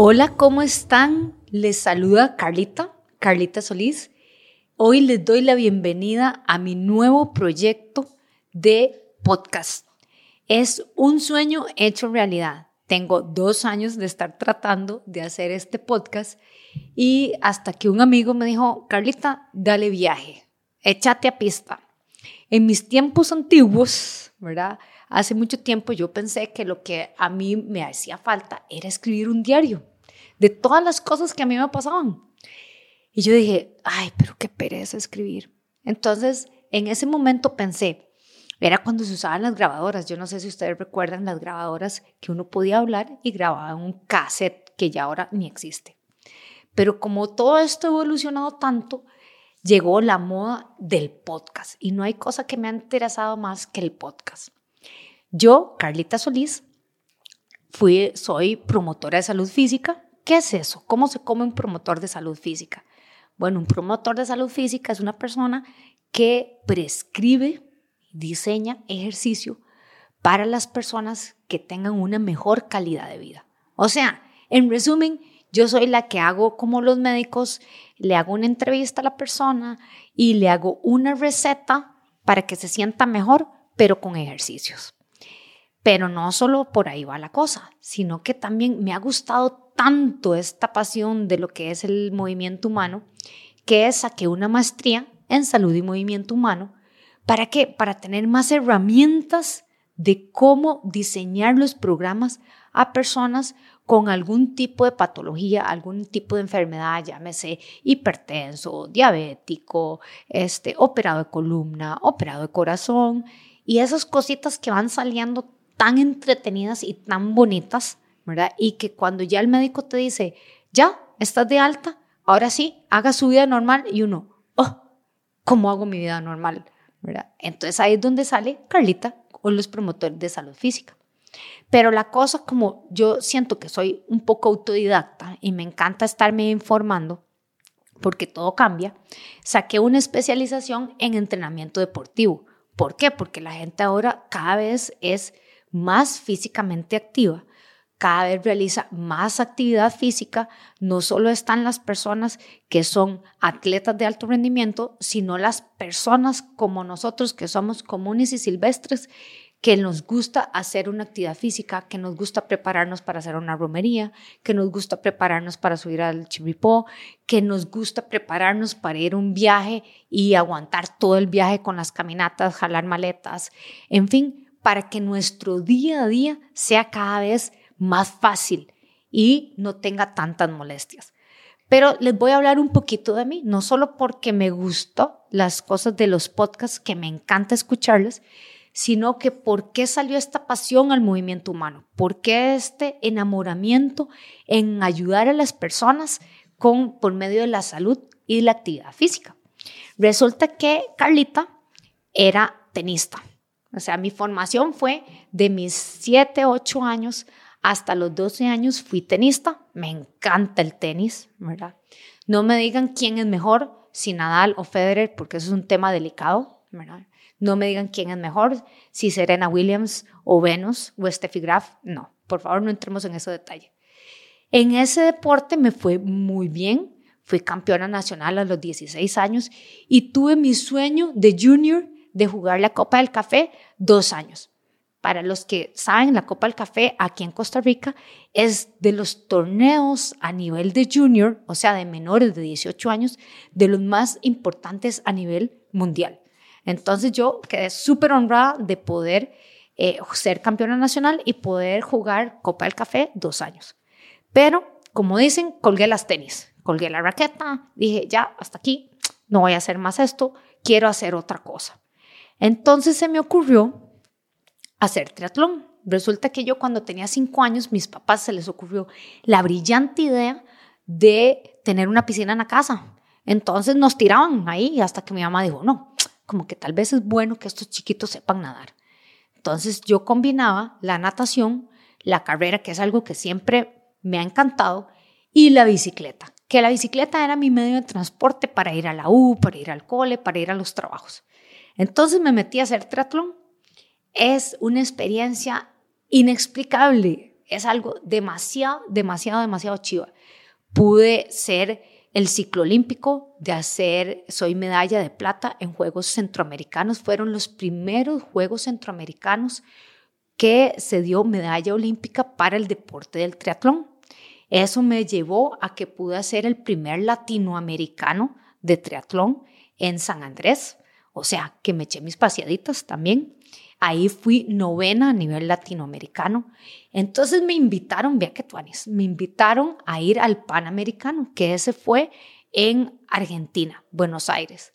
Hola, ¿cómo están? Les saluda Carlita, Carlita Solís. Hoy les doy la bienvenida a mi nuevo proyecto de podcast. Es un sueño hecho realidad. Tengo dos años de estar tratando de hacer este podcast y hasta que un amigo me dijo, Carlita, dale viaje, échate a pista. En mis tiempos antiguos, ¿verdad? Hace mucho tiempo yo pensé que lo que a mí me hacía falta era escribir un diario de todas las cosas que a mí me pasaban. Y yo dije, ay, pero qué pereza escribir. Entonces, en ese momento pensé, era cuando se usaban las grabadoras. Yo no sé si ustedes recuerdan las grabadoras que uno podía hablar y grababa en un cassette que ya ahora ni existe. Pero como todo esto ha evolucionado tanto, llegó la moda del podcast y no hay cosa que me ha interesado más que el podcast. Yo, Carlita Solís, fui, soy promotora de salud física. ¿Qué es eso? ¿Cómo se come un promotor de salud física? Bueno, un promotor de salud física es una persona que prescribe, diseña ejercicio para las personas que tengan una mejor calidad de vida. O sea, en resumen, yo soy la que hago como los médicos, le hago una entrevista a la persona y le hago una receta para que se sienta mejor, pero con ejercicios. Pero no solo por ahí va la cosa, sino que también me ha gustado tanto esta pasión de lo que es el movimiento humano, que saqué una maestría en salud y movimiento humano. ¿Para qué? Para tener más herramientas de cómo diseñar los programas a personas con algún tipo de patología, algún tipo de enfermedad, llámese hipertenso, diabético, este, operado de columna, operado de corazón, y esas cositas que van saliendo tan entretenidas y tan bonitas, ¿verdad? Y que cuando ya el médico te dice, ya, estás de alta, ahora sí, haga su vida normal y uno, oh, ¿cómo hago mi vida normal? ¿verdad? Entonces ahí es donde sale Carlita o los promotores de salud física. Pero la cosa, como yo siento que soy un poco autodidacta y me encanta estarme informando, porque todo cambia, saqué una especialización en entrenamiento deportivo. ¿Por qué? Porque la gente ahora cada vez es más físicamente activa, cada vez realiza más actividad física, no solo están las personas que son atletas de alto rendimiento, sino las personas como nosotros que somos comunes y silvestres, que nos gusta hacer una actividad física, que nos gusta prepararnos para hacer una romería, que nos gusta prepararnos para subir al chiripó, que nos gusta prepararnos para ir un viaje y aguantar todo el viaje con las caminatas, jalar maletas, en fin, para que nuestro día a día sea cada vez más fácil y no tenga tantas molestias. Pero les voy a hablar un poquito de mí, no solo porque me gustó las cosas de los podcasts, que me encanta escucharles, sino que por qué salió esta pasión al movimiento humano, por qué este enamoramiento en ayudar a las personas con, por medio de la salud y la actividad física. Resulta que Carlita era tenista. O sea, mi formación fue de mis 7, 8 años hasta los 12 años fui tenista. Me encanta el tenis, ¿verdad? No me digan quién es mejor, si Nadal o Federer, porque eso es un tema delicado, ¿verdad? No me digan quién es mejor, si Serena Williams o Venus o Steffi Graf. No, por favor, no entremos en ese detalle. En ese deporte me fue muy bien. Fui campeona nacional a los 16 años y tuve mi sueño de junior de jugar la Copa del Café dos años. Para los que saben, la Copa del Café aquí en Costa Rica es de los torneos a nivel de junior, o sea, de menores de 18 años, de los más importantes a nivel mundial. Entonces yo quedé súper honrada de poder eh, ser campeona nacional y poder jugar Copa del Café dos años. Pero, como dicen, colgué las tenis, colgué la raqueta, dije, ya, hasta aquí, no voy a hacer más esto, quiero hacer otra cosa. Entonces se me ocurrió hacer triatlón. Resulta que yo cuando tenía cinco años, mis papás se les ocurrió la brillante idea de tener una piscina en la casa. Entonces nos tiraban ahí hasta que mi mamá dijo, no, como que tal vez es bueno que estos chiquitos sepan nadar. Entonces yo combinaba la natación, la carrera, que es algo que siempre me ha encantado, y la bicicleta, que la bicicleta era mi medio de transporte para ir a la U, para ir al cole, para ir a los trabajos. Entonces me metí a hacer triatlón. Es una experiencia inexplicable. es algo demasiado, demasiado, demasiado chiva. Pude ser el ciclo olímpico, de hacer, soy medalla de plata en Juegos Centroamericanos. Fueron los primeros Juegos Centroamericanos que se dio medalla olímpica para el deporte del triatlón. Eso me llevó a que pude ser el primer latinoamericano de triatlón en San Andrés, o sea, que me eché mis paseaditas también. Ahí fui novena a nivel latinoamericano. Entonces me invitaron, vea que tuanes, me invitaron a ir al Panamericano, que ese fue en Argentina, Buenos Aires.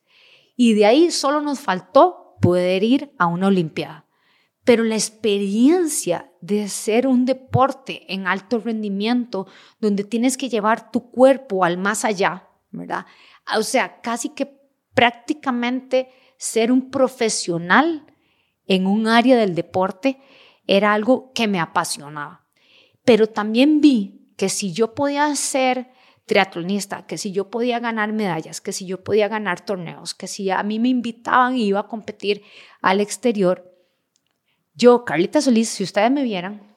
Y de ahí solo nos faltó poder ir a una Olimpiada. Pero la experiencia de ser un deporte en alto rendimiento, donde tienes que llevar tu cuerpo al más allá, ¿verdad? O sea, casi que prácticamente ser un profesional en un área del deporte era algo que me apasionaba. Pero también vi que si yo podía ser triatlonista, que si yo podía ganar medallas, que si yo podía ganar torneos, que si a mí me invitaban y iba a competir al exterior, yo, Carlita Solís, si ustedes me vieran,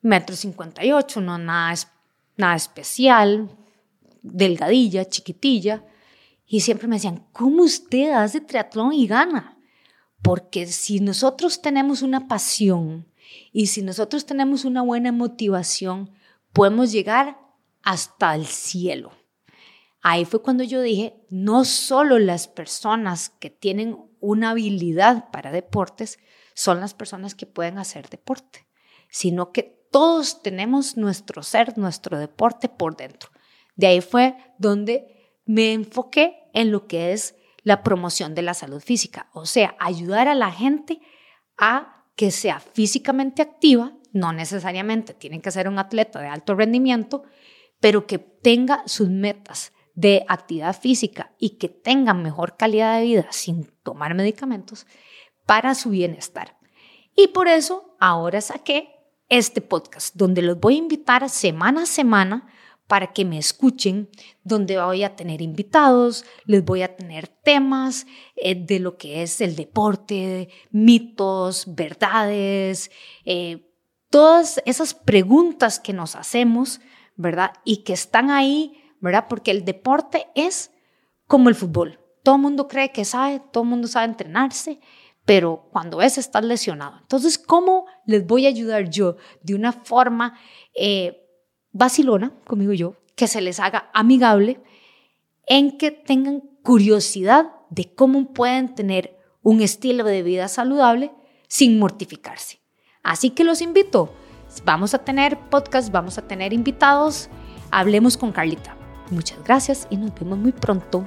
metro 58, no nada, nada especial, delgadilla, chiquitilla, y siempre me decían, ¿cómo usted hace triatlón y gana? Porque si nosotros tenemos una pasión y si nosotros tenemos una buena motivación, podemos llegar hasta el cielo. Ahí fue cuando yo dije, no solo las personas que tienen una habilidad para deportes son las personas que pueden hacer deporte, sino que todos tenemos nuestro ser, nuestro deporte por dentro. De ahí fue donde me enfoqué en lo que es la promoción de la salud física, o sea, ayudar a la gente a que sea físicamente activa, no necesariamente tienen que ser un atleta de alto rendimiento, pero que tenga sus metas de actividad física y que tenga mejor calidad de vida sin tomar medicamentos para su bienestar. Y por eso ahora saqué este podcast donde los voy a invitar semana a semana para que me escuchen, donde voy a tener invitados, les voy a tener temas eh, de lo que es el deporte, mitos, verdades, eh, todas esas preguntas que nos hacemos, ¿verdad? Y que están ahí, ¿verdad? Porque el deporte es como el fútbol. Todo el mundo cree que sabe, todo el mundo sabe entrenarse, pero cuando es, estás lesionado. Entonces, ¿cómo les voy a ayudar yo de una forma eh, vacilona, conmigo yo, que se les haga amigable, en que tengan curiosidad de cómo pueden tener un estilo de vida saludable sin mortificarse. Así que los invito. Vamos a tener podcast, vamos a tener invitados. Hablemos con Carlita. Muchas gracias y nos vemos muy pronto.